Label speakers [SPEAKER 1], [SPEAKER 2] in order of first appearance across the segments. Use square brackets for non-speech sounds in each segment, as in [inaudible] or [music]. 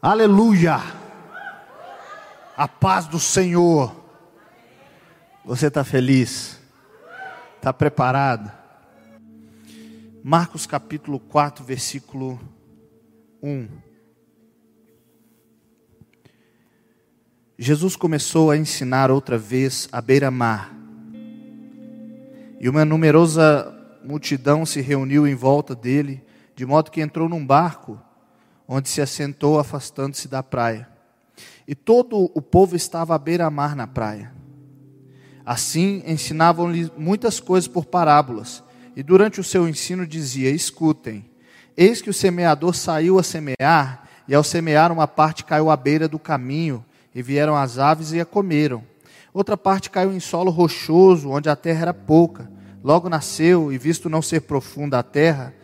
[SPEAKER 1] Aleluia! A paz do Senhor. Você está feliz? Está preparado? Marcos capítulo 4, versículo 1. Jesus começou a ensinar outra vez à beira-mar. E uma numerosa multidão se reuniu em volta dele, de modo que entrou num barco onde se assentou, afastando-se da praia. E todo o povo estava à beira-mar na praia. Assim, ensinavam-lhe muitas coisas por parábolas, e durante o seu ensino dizia: Escutem, eis que o semeador saiu a semear, e ao semear, uma parte caiu à beira do caminho, e vieram as aves e a comeram. Outra parte caiu em solo rochoso, onde a terra era pouca. Logo nasceu, e visto não ser profunda a terra,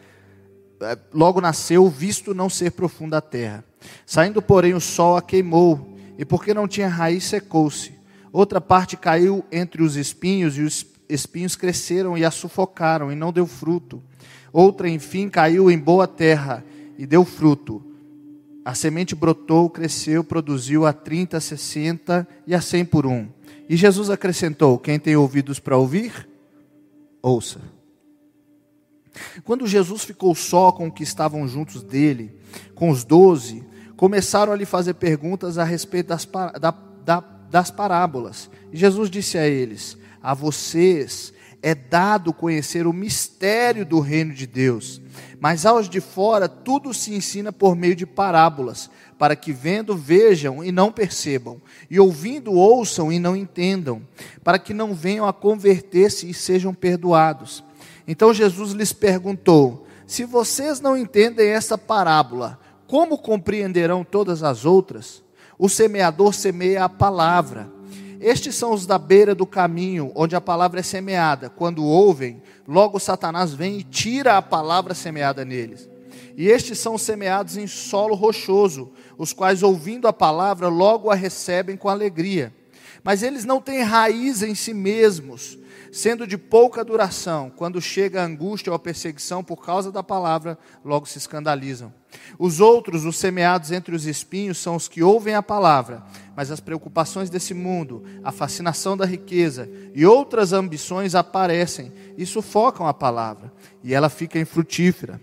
[SPEAKER 1] logo nasceu, visto não ser profunda a terra. Saindo, porém, o sol a queimou, e porque não tinha raiz, secou-se. Outra parte caiu entre os espinhos, e os espinhos cresceram e a sufocaram, e não deu fruto. Outra, enfim, caiu em boa terra, e deu fruto. A semente brotou, cresceu, produziu a 30, a 60 e a 100 por um. E Jesus acrescentou: Quem tem ouvidos para ouvir, ouça. Quando Jesus ficou só com os que estavam juntos dele, com os doze, começaram a lhe fazer perguntas a respeito das, da, da, das parábolas. E Jesus disse a eles: A vocês é dado conhecer o mistério do reino de Deus, mas aos de fora tudo se ensina por meio de parábolas, para que vendo vejam e não percebam, e ouvindo ouçam e não entendam, para que não venham a converter-se e sejam perdoados. Então Jesus lhes perguntou: Se vocês não entendem essa parábola, como compreenderão todas as outras? O semeador semeia a palavra. Estes são os da beira do caminho, onde a palavra é semeada. Quando ouvem, logo Satanás vem e tira a palavra semeada neles. E estes são semeados em solo rochoso, os quais, ouvindo a palavra, logo a recebem com alegria. Mas eles não têm raiz em si mesmos sendo de pouca duração, quando chega a angústia ou a perseguição por causa da palavra, logo se escandalizam. Os outros, os semeados entre os espinhos, são os que ouvem a palavra, mas as preocupações desse mundo, a fascinação da riqueza e outras ambições aparecem e sufocam a palavra, e ela fica infrutífera.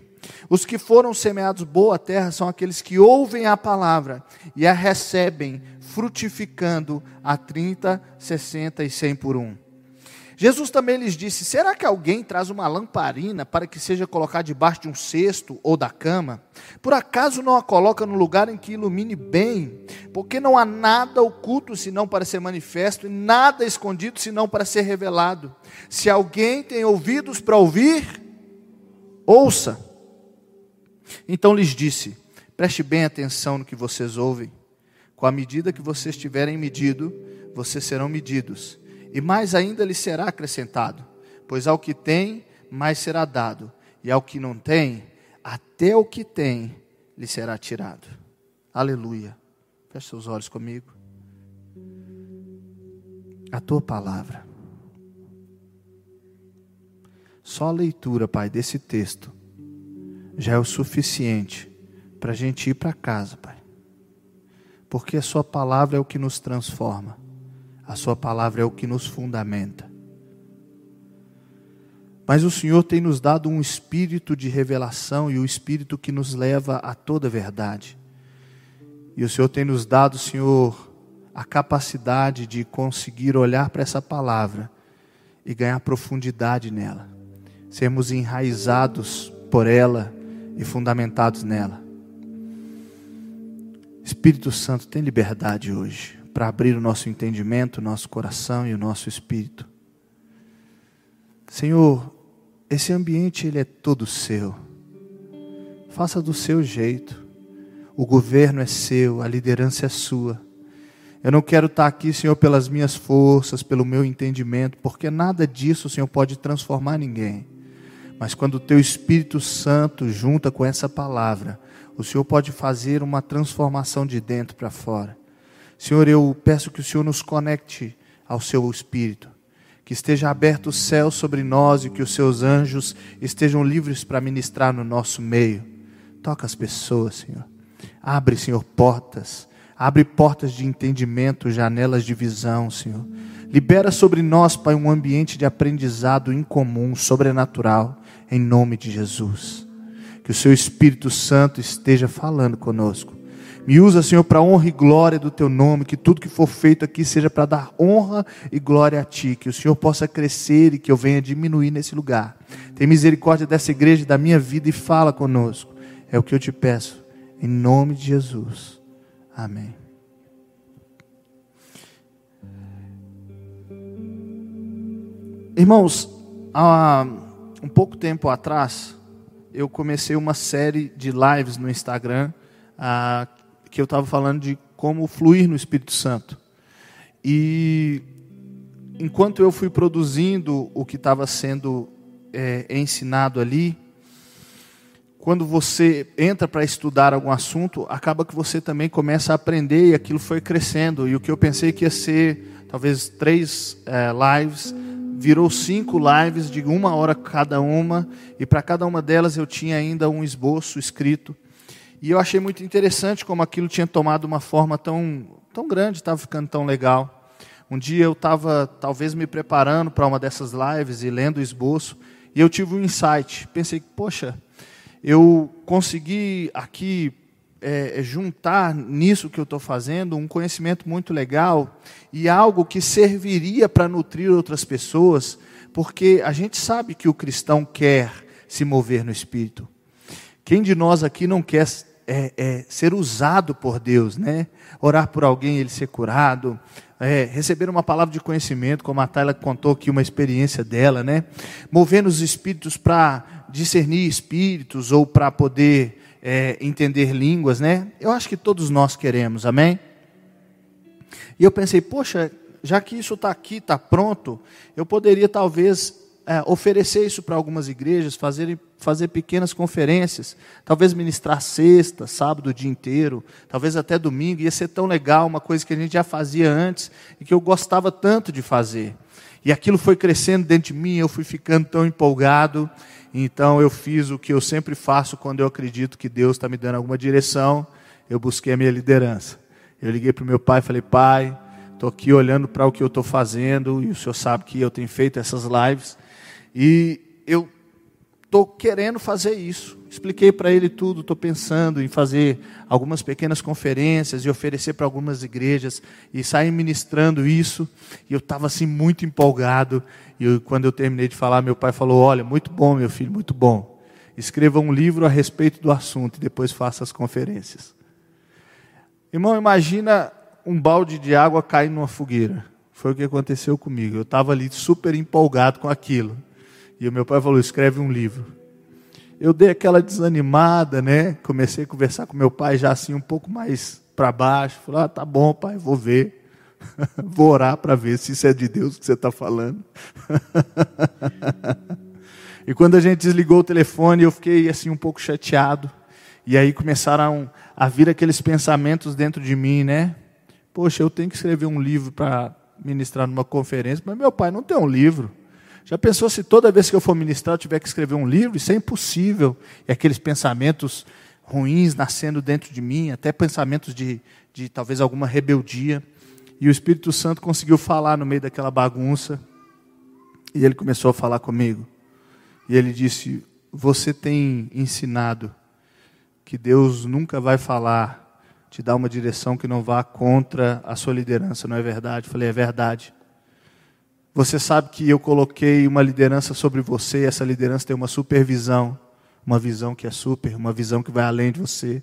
[SPEAKER 1] Os que foram semeados boa terra são aqueles que ouvem a palavra e a recebem, frutificando a 30, 60 e 100 por um. Jesus também lhes disse: Será que alguém traz uma lamparina para que seja colocada debaixo de um cesto ou da cama? Por acaso não a coloca no lugar em que ilumine bem? Porque não há nada oculto senão para ser manifesto, e nada escondido senão para ser revelado. Se alguém tem ouvidos para ouvir, ouça. Então lhes disse: Preste bem atenção no que vocês ouvem. Com a medida que vocês tiverem medido, vocês serão medidos e mais ainda lhe será acrescentado. Pois ao que tem, mais será dado, e ao que não tem, até o que tem lhe será tirado. Aleluia. Feche seus olhos comigo. A tua palavra. Só a leitura, Pai, desse texto já é o suficiente para a gente ir para casa, Pai. Porque a Sua palavra é o que nos transforma. A Sua palavra é o que nos fundamenta. Mas o Senhor tem nos dado um espírito de revelação e o espírito que nos leva a toda verdade. E o Senhor tem nos dado, Senhor, a capacidade de conseguir olhar para essa palavra e ganhar profundidade nela, sermos enraizados por ela e fundamentados nela. Espírito Santo, tem liberdade hoje para abrir o nosso entendimento, o nosso coração e o nosso espírito. Senhor, esse ambiente ele é todo seu. Faça do seu jeito. O governo é seu, a liderança é sua. Eu não quero estar aqui, Senhor, pelas minhas forças, pelo meu entendimento, porque nada disso, Senhor, pode transformar ninguém. Mas quando o teu Espírito Santo junta com essa palavra, o Senhor pode fazer uma transformação de dentro para fora. Senhor, eu peço que o Senhor nos conecte ao seu Espírito, que esteja aberto o céu sobre nós e que os seus anjos estejam livres para ministrar no nosso meio. Toca as pessoas, Senhor. Abre, Senhor, portas. Abre portas de entendimento, janelas de visão, Senhor. Libera sobre nós, Pai, um ambiente de aprendizado incomum, sobrenatural, em nome de Jesus. Que o Seu Espírito Santo esteja falando conosco. Me usa, Senhor, para honra e glória do Teu nome, que tudo que for feito aqui seja para dar honra e glória a Ti, que o Senhor possa crescer e que eu venha diminuir nesse lugar. Tem misericórdia dessa igreja, da minha vida e fala conosco. É o que eu te peço, em nome de Jesus. Amém. Irmãos, há um pouco tempo atrás, eu comecei uma série de lives no Instagram, ah, que eu estava falando de como fluir no Espírito Santo. E enquanto eu fui produzindo o que estava sendo é, ensinado ali, quando você entra para estudar algum assunto, acaba que você também começa a aprender e aquilo foi crescendo. E o que eu pensei que ia ser talvez três é, lives virou cinco lives de uma hora cada uma, e para cada uma delas eu tinha ainda um esboço escrito. E eu achei muito interessante como aquilo tinha tomado uma forma tão, tão grande, estava ficando tão legal. Um dia eu estava talvez me preparando para uma dessas lives e lendo o esboço, e eu tive um insight. Pensei, poxa, eu consegui aqui é, juntar nisso que eu estou fazendo um conhecimento muito legal e algo que serviria para nutrir outras pessoas, porque a gente sabe que o cristão quer se mover no Espírito. Quem de nós aqui não quer é, é, ser usado por Deus, né? Orar por alguém, ele ser curado, é, receber uma palavra de conhecimento, como a Tayla contou aqui uma experiência dela, né? Movendo os espíritos para discernir espíritos ou para poder é, entender línguas, né? Eu acho que todos nós queremos, amém? E eu pensei, poxa, já que isso está aqui, está pronto, eu poderia talvez é, oferecer isso para algumas igrejas, fazer, fazer pequenas conferências, talvez ministrar sexta, sábado o dia inteiro, talvez até domingo, ia ser tão legal, uma coisa que a gente já fazia antes e que eu gostava tanto de fazer. E aquilo foi crescendo dentro de mim, eu fui ficando tão empolgado, então eu fiz o que eu sempre faço quando eu acredito que Deus está me dando alguma direção. Eu busquei a minha liderança. Eu liguei para o meu pai e falei: Pai, estou aqui olhando para o que eu estou fazendo e o senhor sabe que eu tenho feito essas lives e eu estou querendo fazer isso. Expliquei para ele tudo, estou pensando em fazer algumas pequenas conferências e oferecer para algumas igrejas e sair ministrando isso. E eu estava assim muito empolgado. E eu, quando eu terminei de falar, meu pai falou: Olha, muito bom, meu filho, muito bom. Escreva um livro a respeito do assunto e depois faça as conferências. Irmão, imagina um balde de água cair numa fogueira. Foi o que aconteceu comigo. Eu estava ali super empolgado com aquilo. E o meu pai falou: escreve um livro eu dei aquela desanimada, né? Comecei a conversar com meu pai já assim um pouco mais para baixo. Falei, ah, tá bom, pai, vou ver. [laughs] vou orar para ver se isso é de Deus que você está falando. [laughs] e quando a gente desligou o telefone, eu fiquei assim um pouco chateado. E aí começaram a vir aqueles pensamentos dentro de mim, né? Poxa, eu tenho que escrever um livro para ministrar numa conferência, mas meu pai não tem um livro. Já pensou se toda vez que eu for ministrar eu tiver que escrever um livro? Isso é impossível. E aqueles pensamentos ruins nascendo dentro de mim, até pensamentos de, de talvez alguma rebeldia. E o Espírito Santo conseguiu falar no meio daquela bagunça. E ele começou a falar comigo. E ele disse: Você tem ensinado que Deus nunca vai falar, te dar uma direção que não vá contra a sua liderança, não é verdade? Eu falei: É verdade. Você sabe que eu coloquei uma liderança sobre você, essa liderança tem uma supervisão, uma visão que é super, uma visão que vai além de você.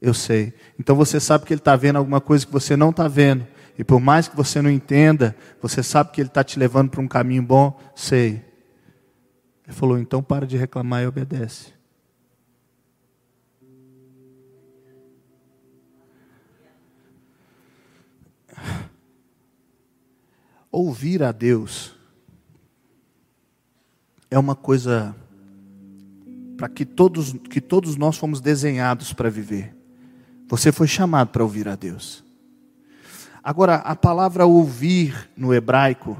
[SPEAKER 1] Eu sei. Então você sabe que ele está vendo alguma coisa que você não está vendo. E por mais que você não entenda, você sabe que ele está te levando para um caminho bom? Sei. Ele falou: então para de reclamar e obedece. Ouvir a Deus é uma coisa para que todos, que todos nós fomos desenhados para viver. Você foi chamado para ouvir a Deus. Agora, a palavra ouvir no hebraico,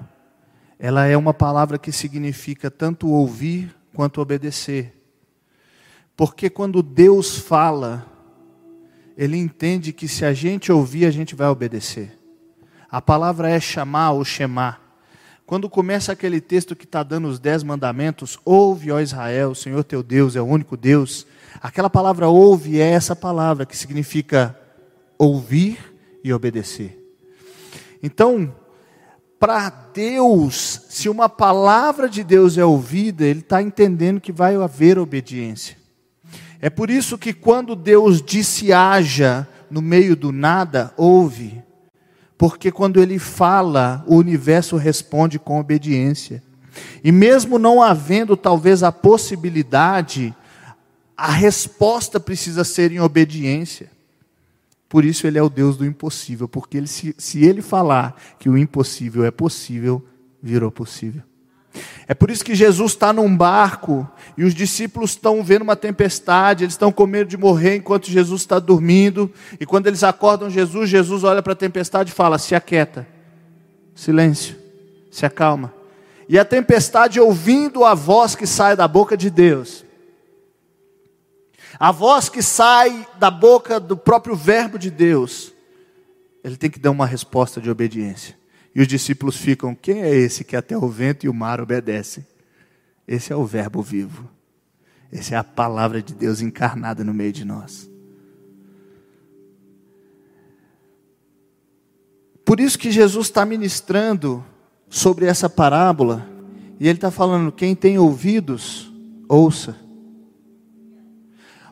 [SPEAKER 1] ela é uma palavra que significa tanto ouvir quanto obedecer. Porque quando Deus fala, ele entende que se a gente ouvir, a gente vai obedecer. A palavra é chamar ou chamar. Quando começa aquele texto que está dando os dez mandamentos, ouve, ó Israel, o Senhor teu Deus é o único Deus. Aquela palavra ouve é essa palavra que significa ouvir e obedecer. Então, para Deus, se uma palavra de Deus é ouvida, Ele está entendendo que vai haver obediência. É por isso que quando Deus disse haja no meio do nada, ouve. Porque quando Ele fala, o universo responde com obediência. E mesmo não havendo talvez a possibilidade, a resposta precisa ser em obediência. Por isso ele é o Deus do impossível, porque ele, se, se ele falar que o impossível é possível, virou possível. É por isso que Jesus está num barco e os discípulos estão vendo uma tempestade, eles estão com medo de morrer enquanto Jesus está dormindo. E quando eles acordam Jesus, Jesus olha para a tempestade e fala: Se aquieta, silêncio, se acalma. E a tempestade, ouvindo a voz que sai da boca de Deus, a voz que sai da boca do próprio Verbo de Deus, ele tem que dar uma resposta de obediência. E os discípulos ficam: quem é esse que até o vento e o mar obedecem? Esse é o Verbo vivo. Essa é a palavra de Deus encarnada no meio de nós. Por isso que Jesus está ministrando sobre essa parábola, e ele está falando: quem tem ouvidos, ouça.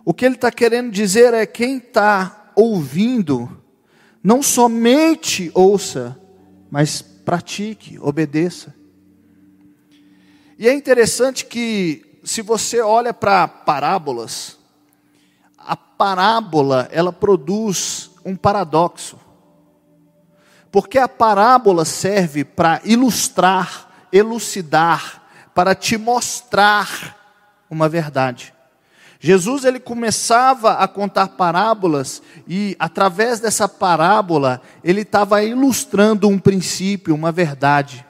[SPEAKER 1] O que ele está querendo dizer é: quem está ouvindo, não somente ouça, mas pratique, obedeça. E é interessante que, se você olha para parábolas, a parábola ela produz um paradoxo. Porque a parábola serve para ilustrar, elucidar, para te mostrar uma verdade. Jesus ele começava a contar parábolas e através dessa parábola ele estava ilustrando um princípio, uma verdade.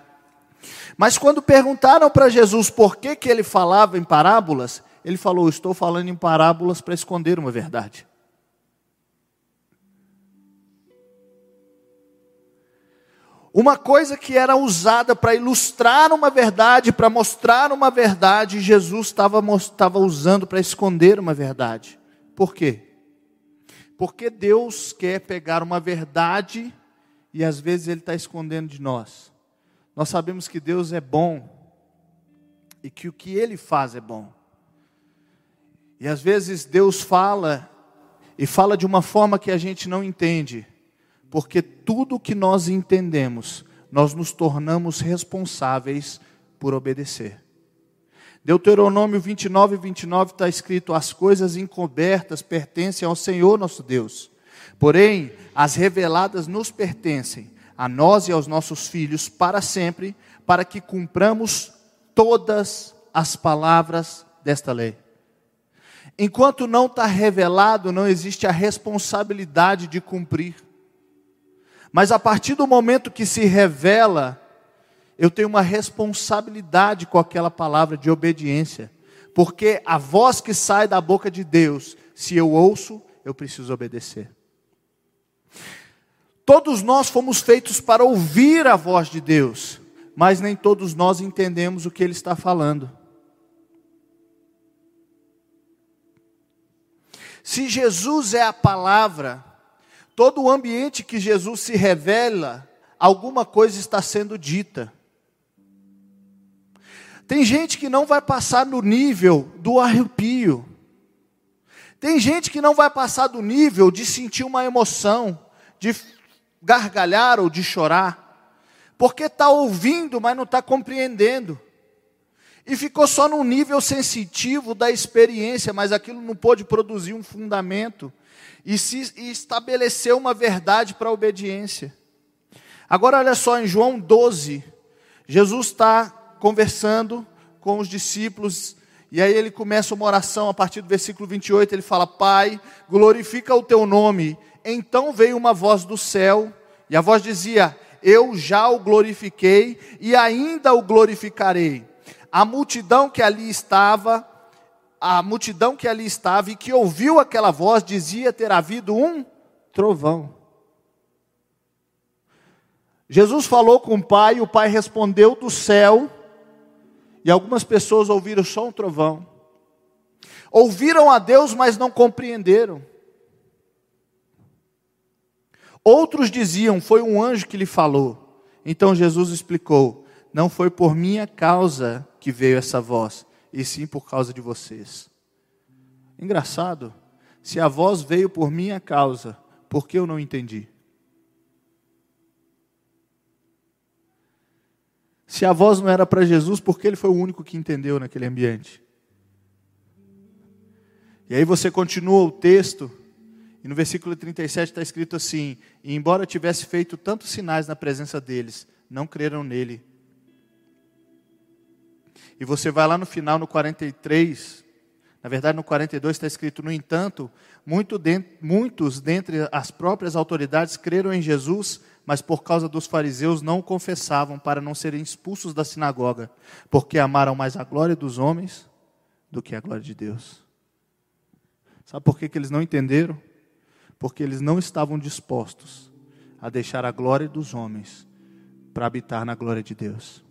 [SPEAKER 1] Mas quando perguntaram para Jesus por que, que ele falava em parábolas, ele falou: Estou falando em parábolas para esconder uma verdade. Uma coisa que era usada para ilustrar uma verdade, para mostrar uma verdade, Jesus estava usando para esconder uma verdade. Por quê? Porque Deus quer pegar uma verdade e às vezes Ele está escondendo de nós. Nós sabemos que Deus é bom e que o que Ele faz é bom. E às vezes Deus fala e fala de uma forma que a gente não entende porque tudo que nós entendemos, nós nos tornamos responsáveis por obedecer. Deuteronômio 29, 29 está escrito: As coisas encobertas pertencem ao Senhor nosso Deus, porém, as reveladas nos pertencem, a nós e aos nossos filhos, para sempre, para que cumpramos todas as palavras desta lei. Enquanto não está revelado, não existe a responsabilidade de cumprir. Mas a partir do momento que se revela, eu tenho uma responsabilidade com aquela palavra de obediência, porque a voz que sai da boca de Deus, se eu ouço, eu preciso obedecer. Todos nós fomos feitos para ouvir a voz de Deus, mas nem todos nós entendemos o que Ele está falando. Se Jesus é a palavra, Todo o ambiente que Jesus se revela, alguma coisa está sendo dita. Tem gente que não vai passar no nível do arrepio. Tem gente que não vai passar do nível de sentir uma emoção, de gargalhar ou de chorar, porque está ouvindo, mas não está compreendendo. E ficou só num nível sensitivo da experiência, mas aquilo não pôde produzir um fundamento e, se, e uma verdade para a obediência. Agora, olha só, em João 12, Jesus está conversando com os discípulos, e aí ele começa uma oração a partir do versículo 28. Ele fala: Pai, glorifica o teu nome. Então veio uma voz do céu, e a voz dizia: Eu já o glorifiquei e ainda o glorificarei. A multidão que ali estava a multidão que ali estava e que ouviu aquela voz dizia ter havido um trovão. Jesus falou com o pai, o pai respondeu do céu, e algumas pessoas ouviram só um trovão. Ouviram a Deus, mas não compreenderam. Outros diziam: Foi um anjo que lhe falou. Então Jesus explicou: Não foi por minha causa que veio essa voz, e sim por causa de vocês. Engraçado, se a voz veio por minha causa, por que eu não entendi? Se a voz não era para Jesus, por que ele foi o único que entendeu naquele ambiente? E aí você continua o texto, e no versículo 37 está escrito assim: E embora tivesse feito tantos sinais na presença deles, não creram nele. E você vai lá no final, no 43, na verdade, no 42 está escrito: No entanto, muito muitos dentre as próprias autoridades creram em Jesus, mas por causa dos fariseus não o confessavam para não serem expulsos da sinagoga, porque amaram mais a glória dos homens do que a glória de Deus. Sabe por que, que eles não entenderam? Porque eles não estavam dispostos a deixar a glória dos homens para habitar na glória de Deus.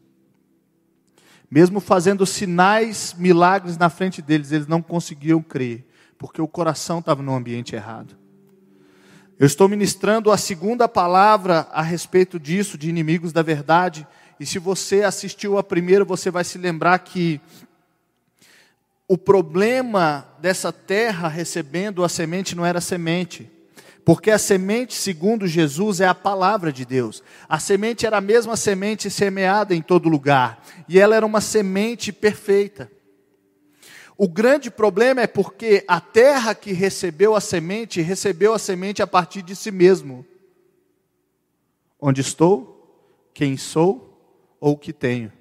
[SPEAKER 1] Mesmo fazendo sinais, milagres na frente deles, eles não conseguiam crer, porque o coração estava no ambiente errado. Eu estou ministrando a segunda palavra a respeito disso, de inimigos da verdade, e se você assistiu a primeira, você vai se lembrar que o problema dessa terra recebendo a semente não era semente, porque a semente, segundo Jesus, é a palavra de Deus. A semente era a mesma semente semeada em todo lugar, e ela era uma semente perfeita. O grande problema é porque a terra que recebeu a semente, recebeu a semente a partir de si mesmo. Onde estou, quem sou ou o que tenho.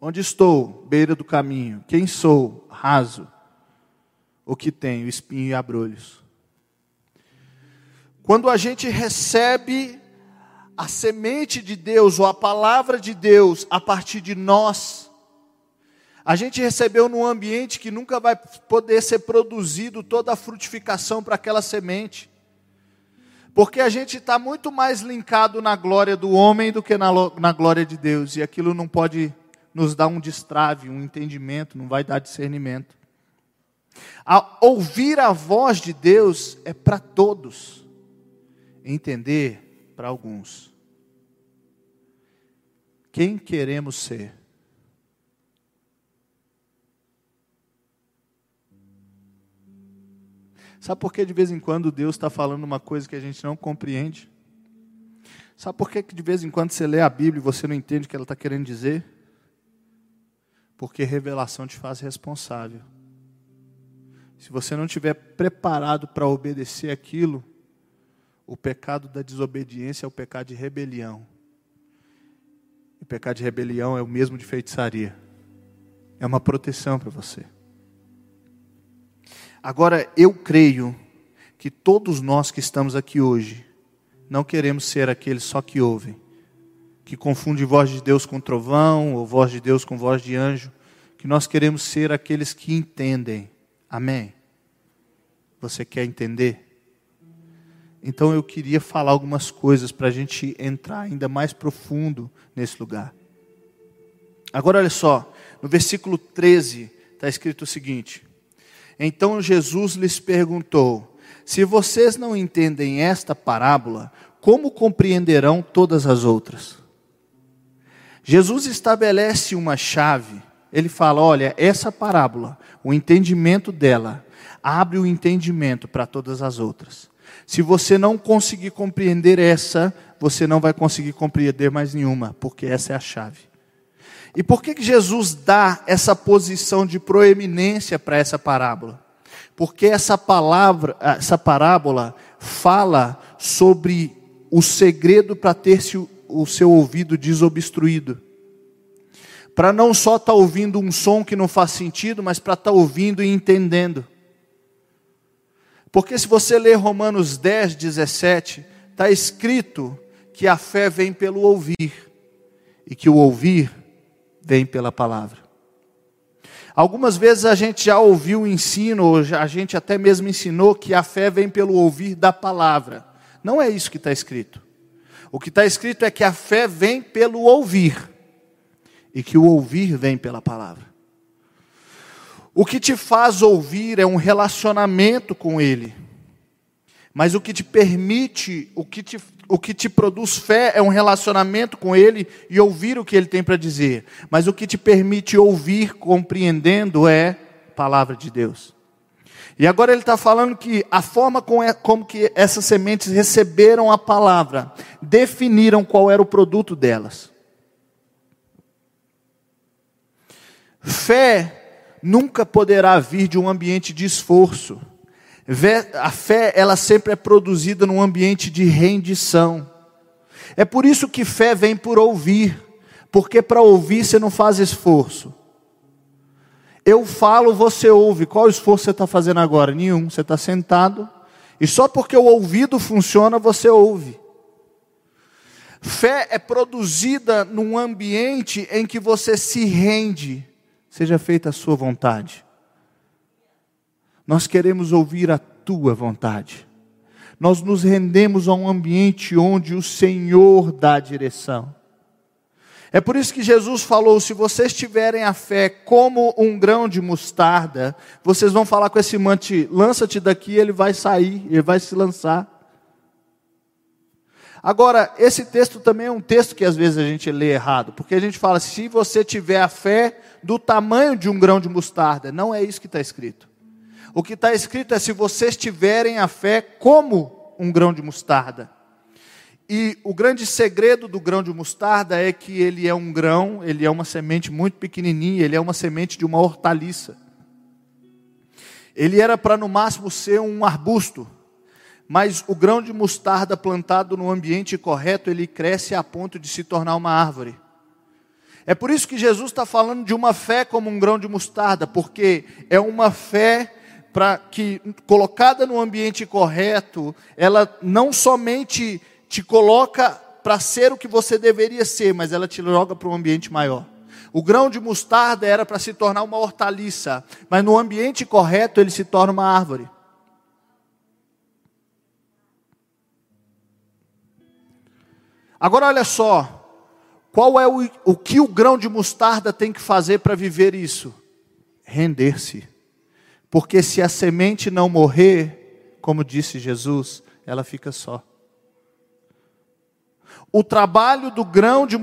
[SPEAKER 1] Onde estou, beira do caminho, quem sou, raso o que tem, o espinho e abrolhos. Quando a gente recebe a semente de Deus ou a palavra de Deus a partir de nós, a gente recebeu num ambiente que nunca vai poder ser produzido toda a frutificação para aquela semente. Porque a gente está muito mais linkado na glória do homem do que na, na glória de Deus. E aquilo não pode nos dar um destrave, um entendimento, não vai dar discernimento. A ouvir a voz de Deus é para todos, entender para alguns. Quem queremos ser? Sabe por que de vez em quando Deus está falando uma coisa que a gente não compreende? Sabe por que de vez em quando você lê a Bíblia e você não entende o que ela está querendo dizer? Porque revelação te faz responsável. Se você não estiver preparado para obedecer aquilo, o pecado da desobediência é o pecado de rebelião. O pecado de rebelião é o mesmo de feitiçaria. É uma proteção para você. Agora, eu creio que todos nós que estamos aqui hoje, não queremos ser aqueles só que ouvem, que confundem voz de Deus com trovão, ou voz de Deus com voz de anjo, que nós queremos ser aqueles que entendem Amém? Você quer entender? Então eu queria falar algumas coisas para a gente entrar ainda mais profundo nesse lugar. Agora olha só, no versículo 13 está escrito o seguinte: Então Jesus lhes perguntou: Se vocês não entendem esta parábola, como compreenderão todas as outras? Jesus estabelece uma chave ele fala: olha, essa parábola, o entendimento dela, abre o entendimento para todas as outras. Se você não conseguir compreender essa, você não vai conseguir compreender mais nenhuma, porque essa é a chave. E por que, que Jesus dá essa posição de proeminência para essa parábola? Porque essa palavra, essa parábola fala sobre o segredo para ter o seu ouvido desobstruído para não só estar tá ouvindo um som que não faz sentido, mas para estar tá ouvindo e entendendo. Porque se você ler Romanos 10, 17, está escrito que a fé vem pelo ouvir, e que o ouvir vem pela palavra. Algumas vezes a gente já ouviu o ensino, ou a gente até mesmo ensinou que a fé vem pelo ouvir da palavra. Não é isso que está escrito. O que está escrito é que a fé vem pelo ouvir, e que o ouvir vem pela palavra. O que te faz ouvir é um relacionamento com Ele. Mas o que te permite, o que te, o que te produz fé é um relacionamento com Ele e ouvir o que Ele tem para dizer. Mas o que te permite ouvir compreendendo é a palavra de Deus. E agora ele está falando que a forma como, é, como que essas sementes receberam a palavra, definiram qual era o produto delas. Fé nunca poderá vir de um ambiente de esforço. A fé, ela sempre é produzida num ambiente de rendição. É por isso que fé vem por ouvir, porque para ouvir você não faz esforço. Eu falo, você ouve. Qual esforço você está fazendo agora? Nenhum. Você está sentado e só porque o ouvido funciona, você ouve. Fé é produzida num ambiente em que você se rende, seja feita a sua vontade. Nós queremos ouvir a tua vontade. Nós nos rendemos a um ambiente onde o Senhor dá a direção. É por isso que Jesus falou: se vocês tiverem a fé como um grão de mostarda, vocês vão falar com esse mante, lança-te daqui, ele vai sair, ele vai se lançar. Agora, esse texto também é um texto que às vezes a gente lê errado, porque a gente fala: se você tiver a fé do tamanho de um grão de mostarda, não é isso que está escrito. O que está escrito é: se vocês tiverem a fé como um grão de mostarda. E o grande segredo do grão de mostarda é que ele é um grão, ele é uma semente muito pequenininha, ele é uma semente de uma hortaliça. Ele era para no máximo ser um arbusto, mas o grão de mostarda plantado no ambiente correto, ele cresce a ponto de se tornar uma árvore. É por isso que Jesus está falando de uma fé como um grão de mostarda, porque é uma fé para que colocada no ambiente correto, ela não somente te coloca para ser o que você deveria ser, mas ela te joga para um ambiente maior. O grão de mostarda era para se tornar uma hortaliça, mas no ambiente correto ele se torna uma árvore. Agora olha só, qual é o, o que o grão de mostarda tem que fazer para viver isso? Render-se. Porque se a semente não morrer, como disse Jesus, ela fica só. O trabalho do grão de,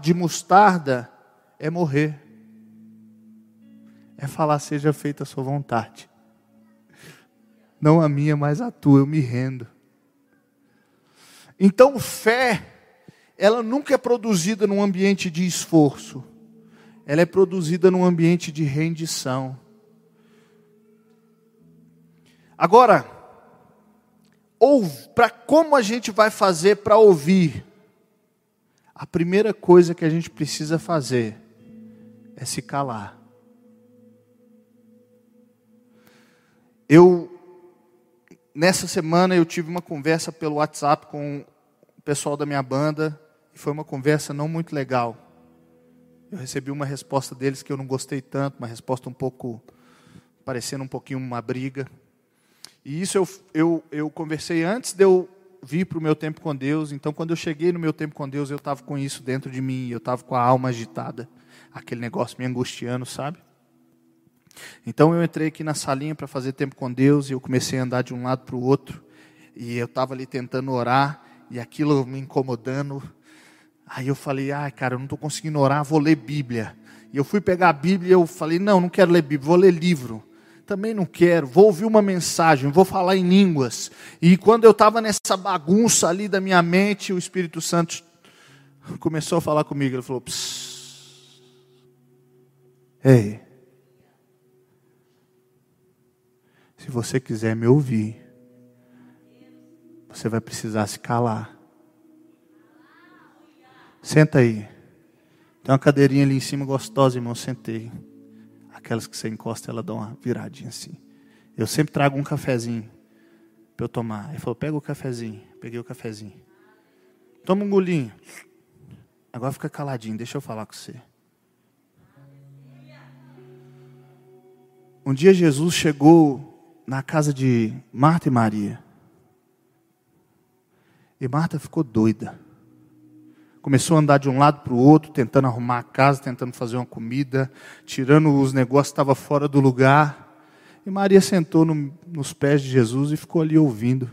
[SPEAKER 1] de mostarda é morrer. É falar, seja feita a sua vontade. Não a minha, mas a tua, eu me rendo. Então, fé, ela nunca é produzida num ambiente de esforço. Ela é produzida num ambiente de rendição. Agora, para como a gente vai fazer para ouvir? A primeira coisa que a gente precisa fazer é se calar. Eu nessa semana eu tive uma conversa pelo WhatsApp com o pessoal da minha banda e foi uma conversa não muito legal. Eu recebi uma resposta deles que eu não gostei tanto, uma resposta um pouco parecendo um pouquinho uma briga. E isso eu, eu, eu conversei antes de eu vir para o meu tempo com Deus. Então, quando eu cheguei no meu tempo com Deus, eu estava com isso dentro de mim. Eu estava com a alma agitada. Aquele negócio me angustiando, sabe? Então, eu entrei aqui na salinha para fazer tempo com Deus. E eu comecei a andar de um lado para o outro. E eu estava ali tentando orar. E aquilo me incomodando. Aí eu falei, ai, cara, eu não estou conseguindo orar, vou ler Bíblia. E eu fui pegar a Bíblia e eu falei, não, não quero ler Bíblia, vou ler livro também não quero, vou ouvir uma mensagem, vou falar em línguas. E quando eu estava nessa bagunça ali da minha mente, o Espírito Santo começou a falar comigo. Ele falou: Psst. Ei, se você quiser me ouvir, você vai precisar se calar. Senta aí. Tem uma cadeirinha ali em cima gostosa, irmão. Sentei. Aquelas que você encosta, ela dá uma viradinha assim. Eu sempre trago um cafezinho para eu tomar. Ele falou: pega o cafezinho. Peguei o cafezinho. Toma um golinho. Agora fica caladinho, deixa eu falar com você. Um dia Jesus chegou na casa de Marta e Maria. E Marta ficou doida. Começou a andar de um lado para o outro, tentando arrumar a casa, tentando fazer uma comida, tirando os negócios que estavam fora do lugar. E Maria sentou no, nos pés de Jesus e ficou ali ouvindo.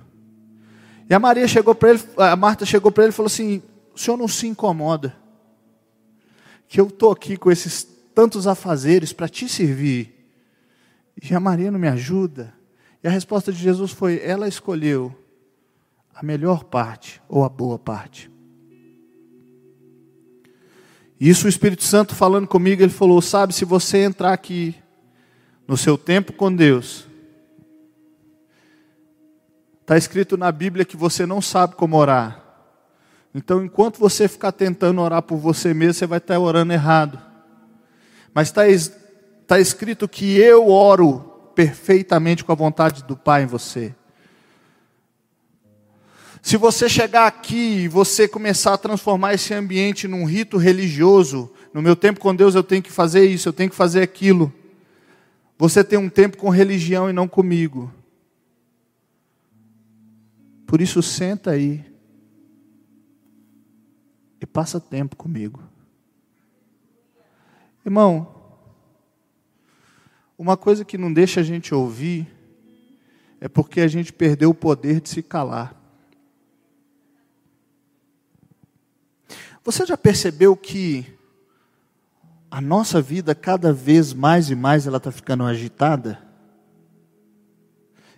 [SPEAKER 1] E a Maria chegou para ele, a Marta chegou para ele e falou assim: "O senhor não se incomoda que eu estou aqui com esses tantos afazeres para te servir. E a Maria não me ajuda. E a resposta de Jesus foi: ela escolheu a melhor parte ou a boa parte. Isso o Espírito Santo falando comigo, ele falou: sabe, se você entrar aqui no seu tempo com Deus, está escrito na Bíblia que você não sabe como orar. Então, enquanto você ficar tentando orar por você mesmo, você vai estar orando errado. Mas está tá escrito que eu oro perfeitamente com a vontade do Pai em você. Se você chegar aqui e você começar a transformar esse ambiente num rito religioso, no meu tempo com Deus eu tenho que fazer isso, eu tenho que fazer aquilo. Você tem um tempo com religião e não comigo. Por isso, senta aí e passa tempo comigo. Irmão, uma coisa que não deixa a gente ouvir é porque a gente perdeu o poder de se calar. Você já percebeu que a nossa vida cada vez mais e mais ela está ficando agitada?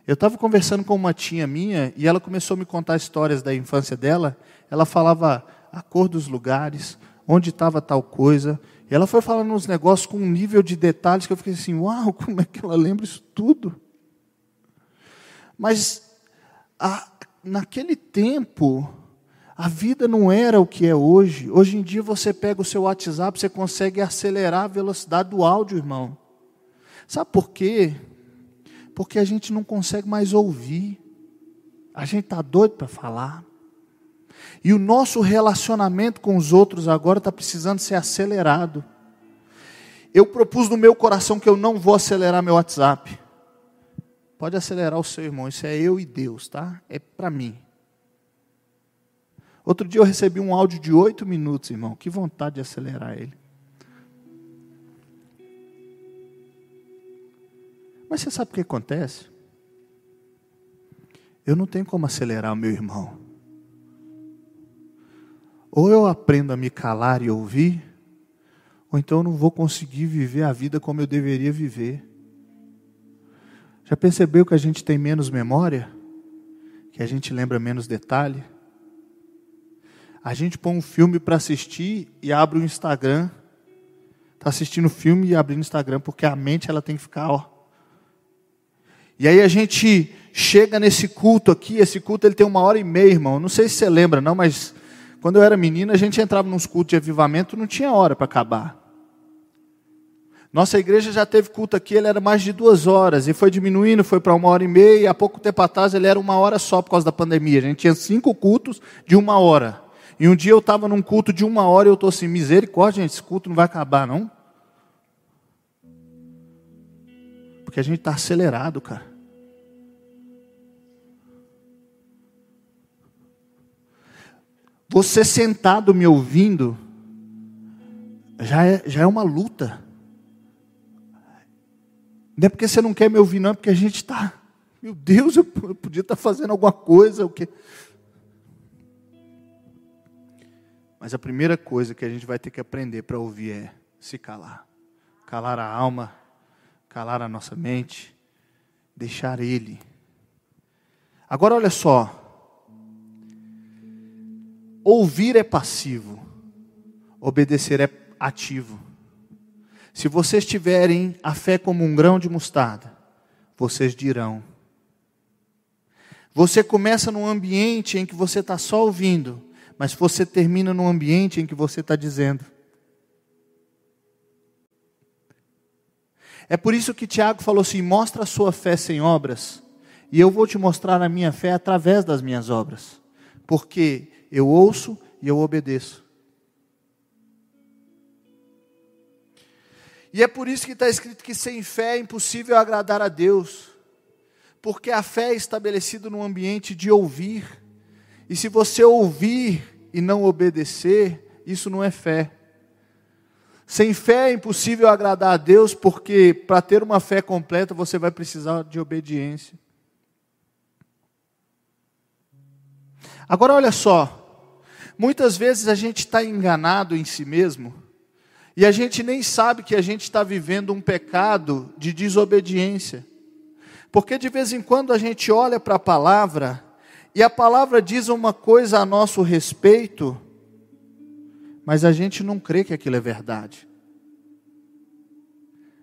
[SPEAKER 1] Eu estava conversando com uma tia minha e ela começou a me contar histórias da infância dela. Ela falava a cor dos lugares, onde estava tal coisa. E ela foi falando uns negócios com um nível de detalhes que eu fiquei assim, uau, [laughs] como é que ela lembra isso tudo? Mas a, naquele tempo, a vida não era o que é hoje. Hoje em dia você pega o seu WhatsApp, você consegue acelerar a velocidade do áudio, irmão. Sabe por quê? Porque a gente não consegue mais ouvir. A gente está doido para falar. E o nosso relacionamento com os outros agora está precisando ser acelerado. Eu propus no meu coração que eu não vou acelerar meu WhatsApp. Pode acelerar o seu irmão, isso é eu e Deus, tá? É para mim. Outro dia eu recebi um áudio de oito minutos, irmão. Que vontade de acelerar ele. Mas você sabe o que acontece? Eu não tenho como acelerar o meu irmão. Ou eu aprendo a me calar e ouvir, ou então eu não vou conseguir viver a vida como eu deveria viver. Já percebeu que a gente tem menos memória? Que a gente lembra menos detalhe? A gente põe um filme para assistir e abre o Instagram. Está assistindo filme e abrindo o Instagram, porque a mente ela tem que ficar, ó. E aí a gente chega nesse culto aqui, esse culto ele tem uma hora e meia, irmão. Não sei se você lembra, não, mas quando eu era menino, a gente entrava nos cultos de avivamento, não tinha hora para acabar. Nossa igreja já teve culto aqui, ele era mais de duas horas, e foi diminuindo, foi para uma hora e meia, e há pouco tempo atrás ele era uma hora só por causa da pandemia. A gente tinha cinco cultos de uma hora. E um dia eu estava num culto de uma hora e eu estou assim, misericórdia, gente, esse culto não vai acabar, não? Porque a gente está acelerado, cara. Você sentado me ouvindo, já é, já é uma luta. Não é porque você não quer me ouvir, não, é porque a gente está. Meu Deus, eu podia estar fazendo alguma coisa. O quê? Mas a primeira coisa que a gente vai ter que aprender para ouvir é se calar. Calar a alma, calar a nossa mente, deixar Ele. Agora olha só, Ouvir é passivo, obedecer é ativo. Se vocês tiverem a fé como um grão de mostarda, vocês dirão. Você começa num ambiente em que você está só ouvindo, mas você termina num ambiente em que você está dizendo. É por isso que Tiago falou assim: mostra a sua fé sem obras, e eu vou te mostrar a minha fé através das minhas obras. Porque eu ouço e eu obedeço. E é por isso que está escrito que sem fé é impossível agradar a Deus, porque a fé é estabelecida num ambiente de ouvir, e se você ouvir e não obedecer, isso não é fé. Sem fé é impossível agradar a Deus, porque para ter uma fé completa você vai precisar de obediência. Agora olha só, muitas vezes a gente está enganado em si mesmo, e a gente nem sabe que a gente está vivendo um pecado de desobediência. Porque de vez em quando a gente olha para a palavra, e a palavra diz uma coisa a nosso respeito, mas a gente não crê que aquilo é verdade.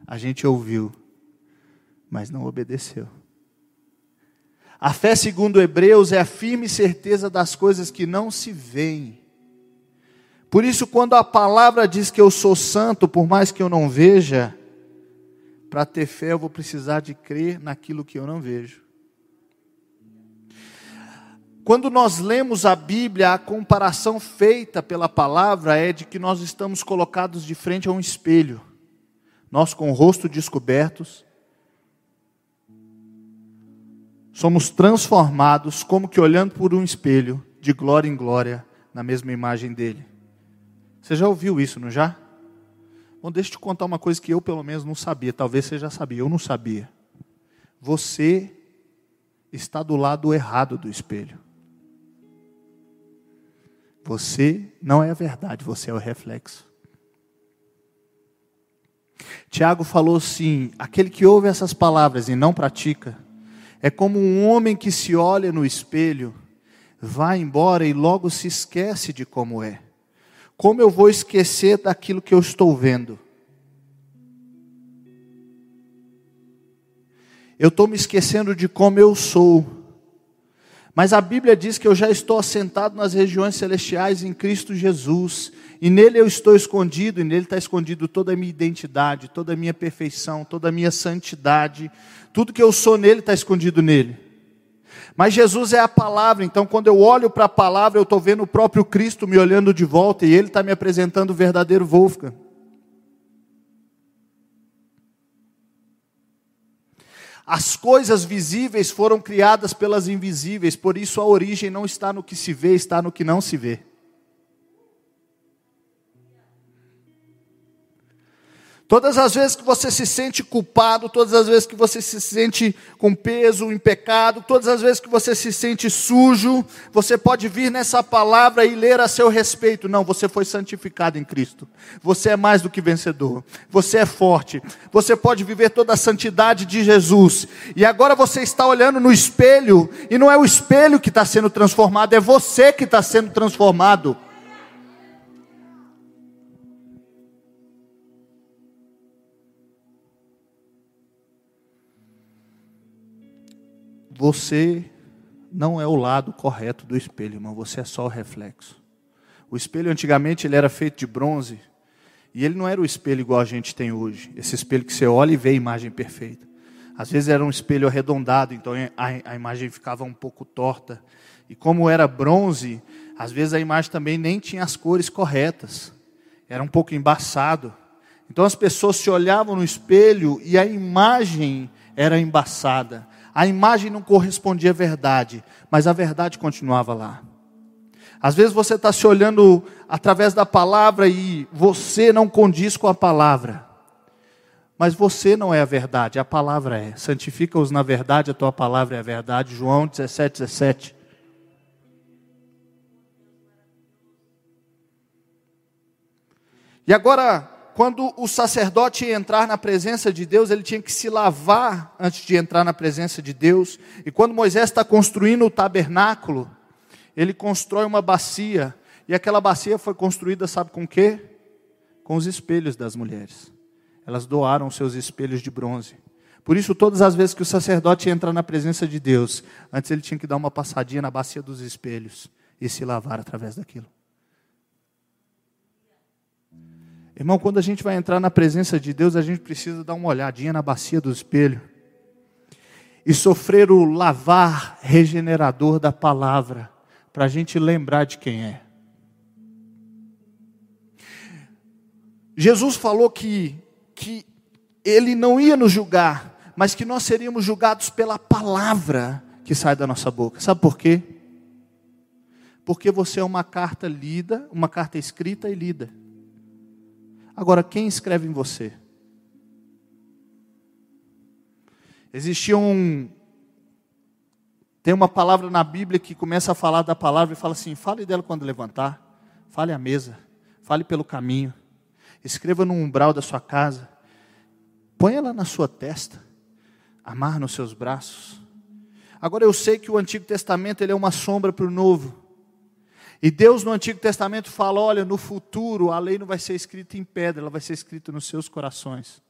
[SPEAKER 1] A gente ouviu, mas não obedeceu. A fé, segundo Hebreus, é a firme certeza das coisas que não se veem. Por isso, quando a palavra diz que eu sou santo, por mais que eu não veja, para ter fé eu vou precisar de crer naquilo que eu não vejo. Quando nós lemos a Bíblia, a comparação feita pela palavra é de que nós estamos colocados de frente a um espelho, nós com o rosto descobertos, somos transformados como que olhando por um espelho, de glória em glória, na mesma imagem dele. Você já ouviu isso, não já? Bom, deixa eu te contar uma coisa que eu pelo menos não sabia, talvez você já sabia, eu não sabia. Você está do lado errado do espelho. Você não é a verdade, você é o reflexo. Tiago falou assim: aquele que ouve essas palavras e não pratica, é como um homem que se olha no espelho, vai embora e logo se esquece de como é. Como eu vou esquecer daquilo que eu estou vendo? Eu estou me esquecendo de como eu sou. Mas a Bíblia diz que eu já estou assentado nas regiões celestiais em Cristo Jesus, e nele eu estou escondido, e nele está escondido toda a minha identidade, toda a minha perfeição, toda a minha santidade, tudo que eu sou nele está escondido nele. Mas Jesus é a palavra, então quando eu olho para a palavra, eu estou vendo o próprio Cristo me olhando de volta, e ele está me apresentando o verdadeiro Wolfgang. As coisas visíveis foram criadas pelas invisíveis, por isso a origem não está no que se vê, está no que não se vê. Todas as vezes que você se sente culpado, todas as vezes que você se sente com peso, em pecado, todas as vezes que você se sente sujo, você pode vir nessa palavra e ler a seu respeito. Não, você foi santificado em Cristo. Você é mais do que vencedor. Você é forte. Você pode viver toda a santidade de Jesus. E agora você está olhando no espelho, e não é o espelho que está sendo transformado, é você que está sendo transformado. Você não é o lado correto do espelho, irmão, você é só o reflexo. O espelho antigamente ele era feito de bronze, e ele não era o espelho igual a gente tem hoje. Esse espelho que você olha e vê a imagem perfeita. Às vezes era um espelho arredondado, então a, a imagem ficava um pouco torta. E como era bronze, às vezes a imagem também nem tinha as cores corretas. Era um pouco embaçado. Então as pessoas se olhavam no espelho e a imagem era embaçada. A imagem não correspondia à verdade, mas a verdade continuava lá. Às vezes você está se olhando através da palavra e você não condiz com a palavra. Mas você não é a verdade, a palavra é. Santifica-os na verdade, a tua palavra é a verdade. João 17, 17. E agora, quando o sacerdote ia entrar na presença de Deus, ele tinha que se lavar antes de entrar na presença de Deus. E quando Moisés está construindo o tabernáculo, ele constrói uma bacia. E aquela bacia foi construída, sabe com o quê? Com os espelhos das mulheres. Elas doaram seus espelhos de bronze. Por isso, todas as vezes que o sacerdote entra na presença de Deus, antes ele tinha que dar uma passadinha na bacia dos espelhos e se lavar através daquilo. Irmão, quando a gente vai entrar na presença de Deus, a gente precisa dar uma olhadinha na bacia do espelho e sofrer o lavar regenerador da palavra, para a gente lembrar de quem é. Jesus falou que que ele não ia nos julgar, mas que nós seríamos julgados pela palavra que sai da nossa boca. Sabe por quê? Porque você é uma carta lida, uma carta escrita e lida. Agora, quem escreve em você? Existia um. Tem uma palavra na Bíblia que começa a falar da palavra e fala assim: fale dela quando levantar, fale à mesa, fale pelo caminho, escreva no umbral da sua casa, ponha ela na sua testa, amarre nos seus braços. Agora eu sei que o Antigo Testamento ele é uma sombra para o Novo. E Deus no Antigo Testamento fala: olha, no futuro a lei não vai ser escrita em pedra, ela vai ser escrita nos seus corações.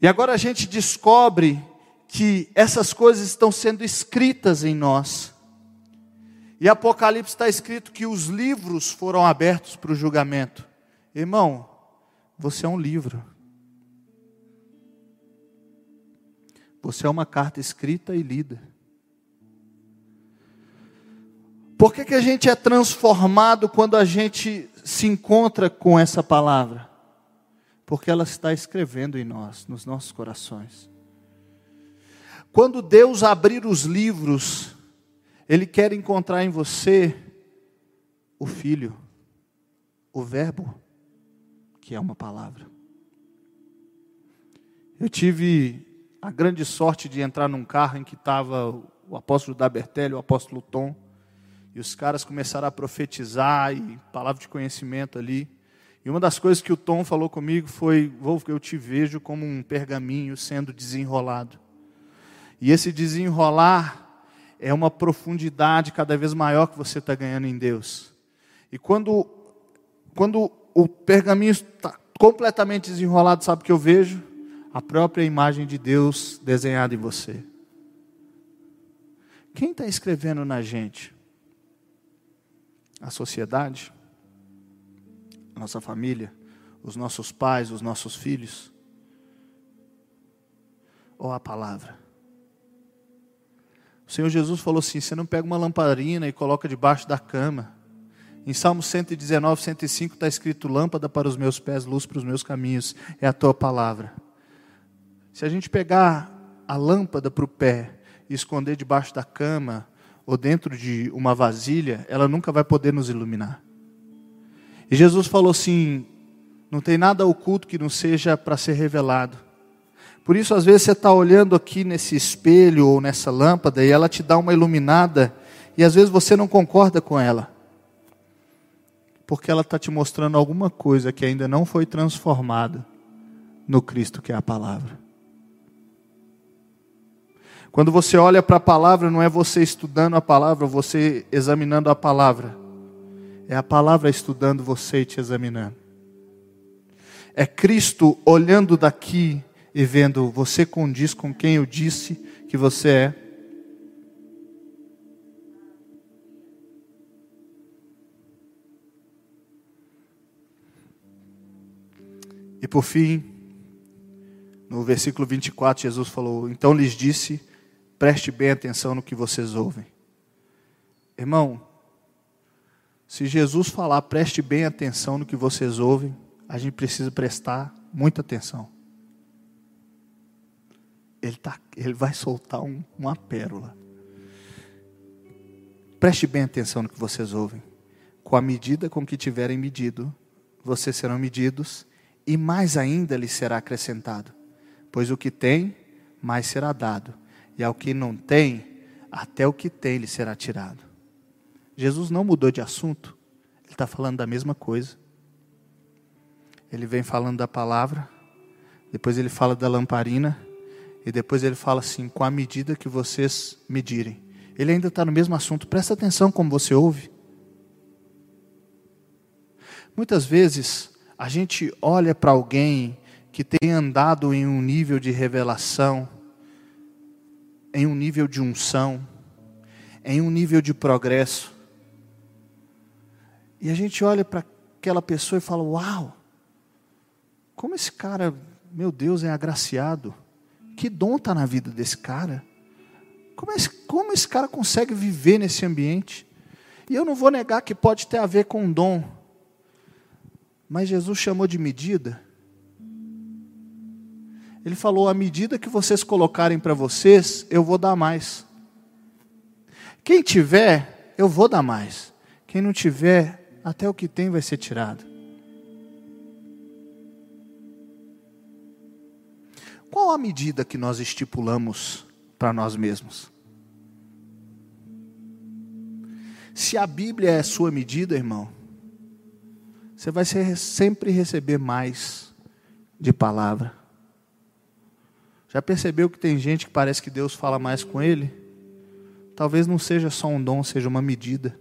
[SPEAKER 1] E agora a gente descobre que essas coisas estão sendo escritas em nós. E Apocalipse está escrito que os livros foram abertos para o julgamento. Irmão, você é um livro. Você é uma carta escrita e lida. Por que, que a gente é transformado quando a gente se encontra com essa palavra? Porque ela está escrevendo em nós, nos nossos corações. Quando Deus abrir os livros, Ele quer encontrar em você o Filho, o Verbo, que é uma palavra. Eu tive a grande sorte de entrar num carro em que estava o apóstolo Dabertelli, o apóstolo Tom e os caras começaram a profetizar e palavra de conhecimento ali. E uma das coisas que o Tom falou comigo foi: Wolf, eu te vejo como um pergaminho sendo desenrolado. E esse desenrolar é uma profundidade cada vez maior que você está ganhando em Deus. E quando, quando o pergaminho está completamente desenrolado, sabe o que eu vejo? A própria imagem de Deus desenhada em você. Quem está escrevendo na gente? A sociedade, a nossa família, os nossos pais, os nossos filhos? Ou a palavra? O Senhor Jesus falou assim: você não pega uma lamparina e coloca debaixo da cama. Em Salmo 119, 105 está escrito: Lâmpada para os meus pés, luz para os meus caminhos, é a tua palavra. Se a gente pegar a lâmpada para o pé e esconder debaixo da cama, ou dentro de uma vasilha, ela nunca vai poder nos iluminar. E Jesus falou assim: não tem nada oculto que não seja para ser revelado. Por isso, às vezes, você está olhando aqui nesse espelho ou nessa lâmpada e ela te dá uma iluminada, e às vezes você não concorda com ela, porque ela está te mostrando alguma coisa que ainda não foi transformada no Cristo que é a palavra. Quando você olha para a palavra, não é você estudando a palavra, você examinando a palavra. É a palavra estudando você e te examinando. É Cristo olhando daqui e vendo você condiz com quem eu disse que você é. E por fim, no versículo 24, Jesus falou: Então lhes disse Preste bem atenção no que vocês ouvem. Irmão, se Jesus falar, preste bem atenção no que vocês ouvem, a gente precisa prestar muita atenção. Ele, tá, ele vai soltar um, uma pérola. Preste bem atenção no que vocês ouvem. Com a medida com que tiverem medido, vocês serão medidos, e mais ainda lhes será acrescentado. Pois o que tem, mais será dado e ao que não tem, até o que tem lhe será tirado. Jesus não mudou de assunto, ele está falando da mesma coisa. Ele vem falando da palavra, depois ele fala da lamparina, e depois ele fala assim: com a medida que vocês medirem. Ele ainda está no mesmo assunto, presta atenção como você ouve. Muitas vezes a gente olha para alguém que tem andado em um nível de revelação, em um nível de unção, em um nível de progresso. E a gente olha para aquela pessoa e fala: Uau, como esse cara, meu Deus, é agraciado. Que dom está na vida desse cara. Como esse, como esse cara consegue viver nesse ambiente? E eu não vou negar que pode ter a ver com dom. Mas Jesus chamou de medida. Ele falou: a medida que vocês colocarem para vocês, eu vou dar mais. Quem tiver, eu vou dar mais. Quem não tiver, até o que tem vai ser tirado. Qual a medida que nós estipulamos para nós mesmos? Se a Bíblia é a sua medida, irmão, você vai sempre receber mais de palavra. Já percebeu que tem gente que parece que Deus fala mais com ele? Talvez não seja só um dom, seja uma medida.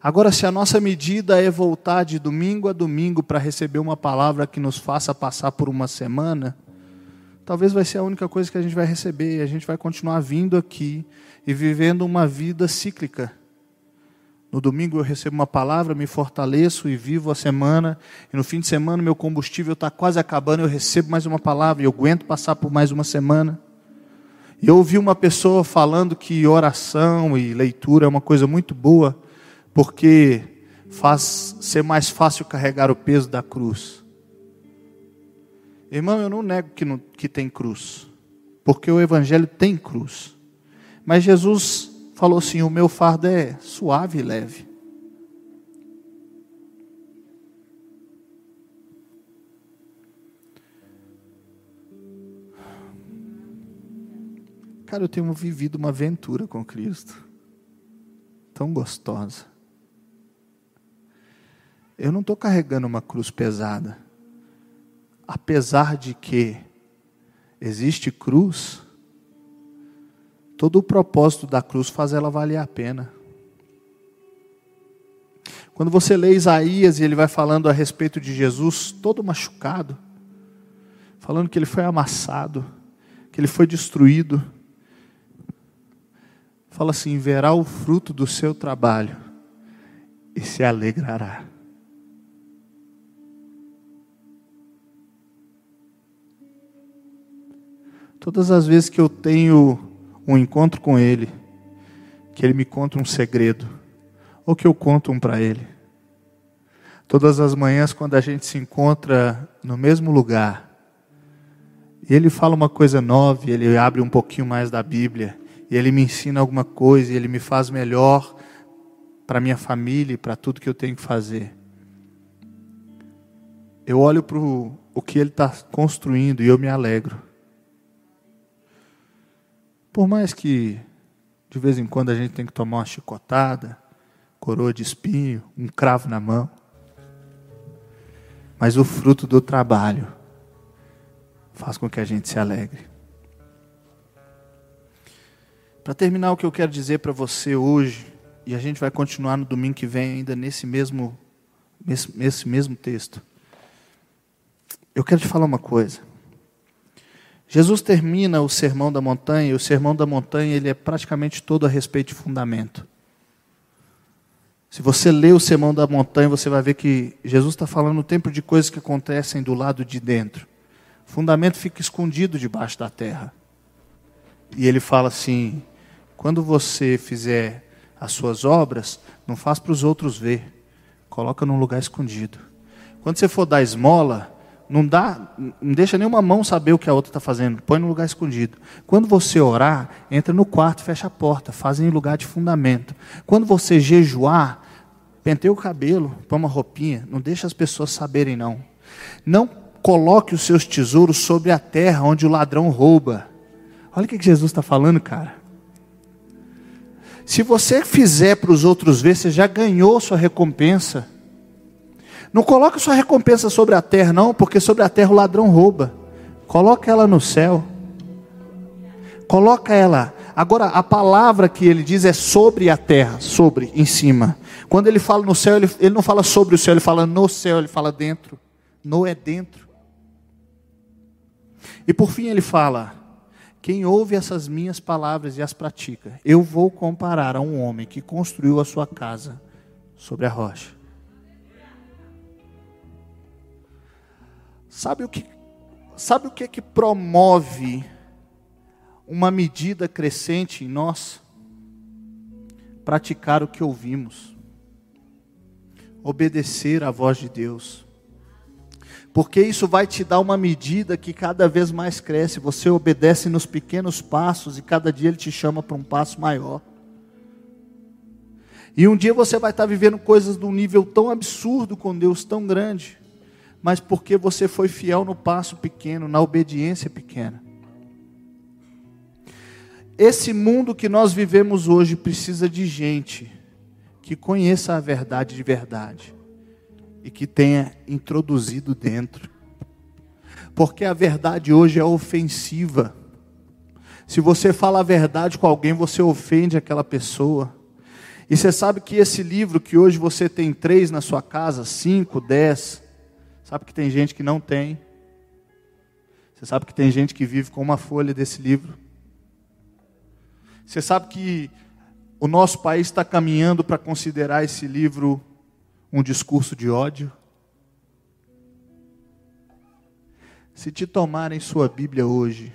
[SPEAKER 1] Agora, se a nossa medida é voltar de domingo a domingo para receber uma palavra que nos faça passar por uma semana, talvez vai ser a única coisa que a gente vai receber. E a gente vai continuar vindo aqui e vivendo uma vida cíclica no domingo eu recebo uma palavra, me fortaleço e vivo a semana. E no fim de semana meu combustível está quase acabando, eu recebo mais uma palavra e eu aguento passar por mais uma semana. E eu ouvi uma pessoa falando que oração e leitura é uma coisa muito boa, porque faz ser mais fácil carregar o peso da cruz. Irmão, eu não nego que, não, que tem cruz, porque o Evangelho tem cruz. Mas Jesus falou assim: O meu fardo é suave e leve. Cara, eu tenho vivido uma aventura com Cristo, tão gostosa. Eu não estou carregando uma cruz pesada, apesar de que existe cruz Todo o propósito da cruz faz ela valer a pena. Quando você lê Isaías e ele vai falando a respeito de Jesus, todo machucado, falando que ele foi amassado, que ele foi destruído, fala assim: verá o fruto do seu trabalho e se alegrará. Todas as vezes que eu tenho um encontro com Ele, que Ele me conta um segredo, ou que eu conto um para Ele. Todas as manhãs, quando a gente se encontra no mesmo lugar, e Ele fala uma coisa nova, Ele abre um pouquinho mais da Bíblia, e Ele me ensina alguma coisa, e Ele me faz melhor para minha família e para tudo que eu tenho que fazer. Eu olho para o que Ele está construindo e eu me alegro. Por mais que de vez em quando a gente tem que tomar uma chicotada, coroa de espinho, um cravo na mão. Mas o fruto do trabalho faz com que a gente se alegre. Para terminar, o que eu quero dizer para você hoje, e a gente vai continuar no domingo que vem ainda nesse mesmo, nesse, nesse mesmo texto. Eu quero te falar uma coisa. Jesus termina o sermão da montanha, e o sermão da montanha ele é praticamente todo a respeito de fundamento. Se você lê o sermão da montanha, você vai ver que Jesus está falando o tempo de coisas que acontecem do lado de dentro. O fundamento fica escondido debaixo da terra. E ele fala assim: quando você fizer as suas obras, não faz para os outros ver, coloca num lugar escondido. Quando você for dar esmola, não dá, não deixa nenhuma mão saber o que a outra está fazendo. Põe no lugar escondido. Quando você orar, entra no quarto, fecha a porta, faz em lugar de fundamento. Quando você jejuar, penteia o cabelo, põe uma roupinha, não deixa as pessoas saberem não. Não coloque os seus tesouros sobre a terra onde o ladrão rouba. Olha o que Jesus está falando, cara. Se você fizer para os outros ver, você já ganhou sua recompensa. Não coloque sua recompensa sobre a terra, não, porque sobre a terra o ladrão rouba. Coloca ela no céu. Coloca ela. Agora, a palavra que ele diz é sobre a terra, sobre, em cima. Quando ele fala no céu, ele, ele não fala sobre o céu, ele fala no céu, ele fala dentro. No é dentro. E por fim ele fala: quem ouve essas minhas palavras e as pratica, eu vou comparar a um homem que construiu a sua casa sobre a rocha. Sabe o que, sabe o que é que promove uma medida crescente em nós? Praticar o que ouvimos. obedecer à voz de Deus. Porque isso vai te dar uma medida que cada vez mais cresce. Você obedece nos pequenos passos e cada dia Ele te chama para um passo maior. E um dia você vai estar vivendo coisas de um nível tão absurdo com Deus, tão grande, mas porque você foi fiel no passo pequeno, na obediência pequena. Esse mundo que nós vivemos hoje precisa de gente que conheça a verdade de verdade e que tenha introduzido dentro. Porque a verdade hoje é ofensiva. Se você fala a verdade com alguém, você ofende aquela pessoa. E você sabe que esse livro, que hoje você tem três na sua casa, cinco, dez, sabe que tem gente que não tem. Você sabe que tem gente que vive com uma folha desse livro. Você sabe que o nosso país está caminhando para considerar esse livro um discurso de ódio? Se te tomarem sua Bíblia hoje,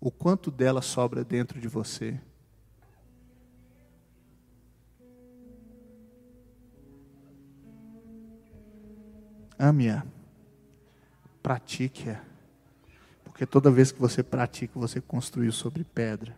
[SPEAKER 1] o quanto dela sobra dentro de você? Ame-a, pratique-a, porque toda vez que você pratica, você construiu sobre pedra.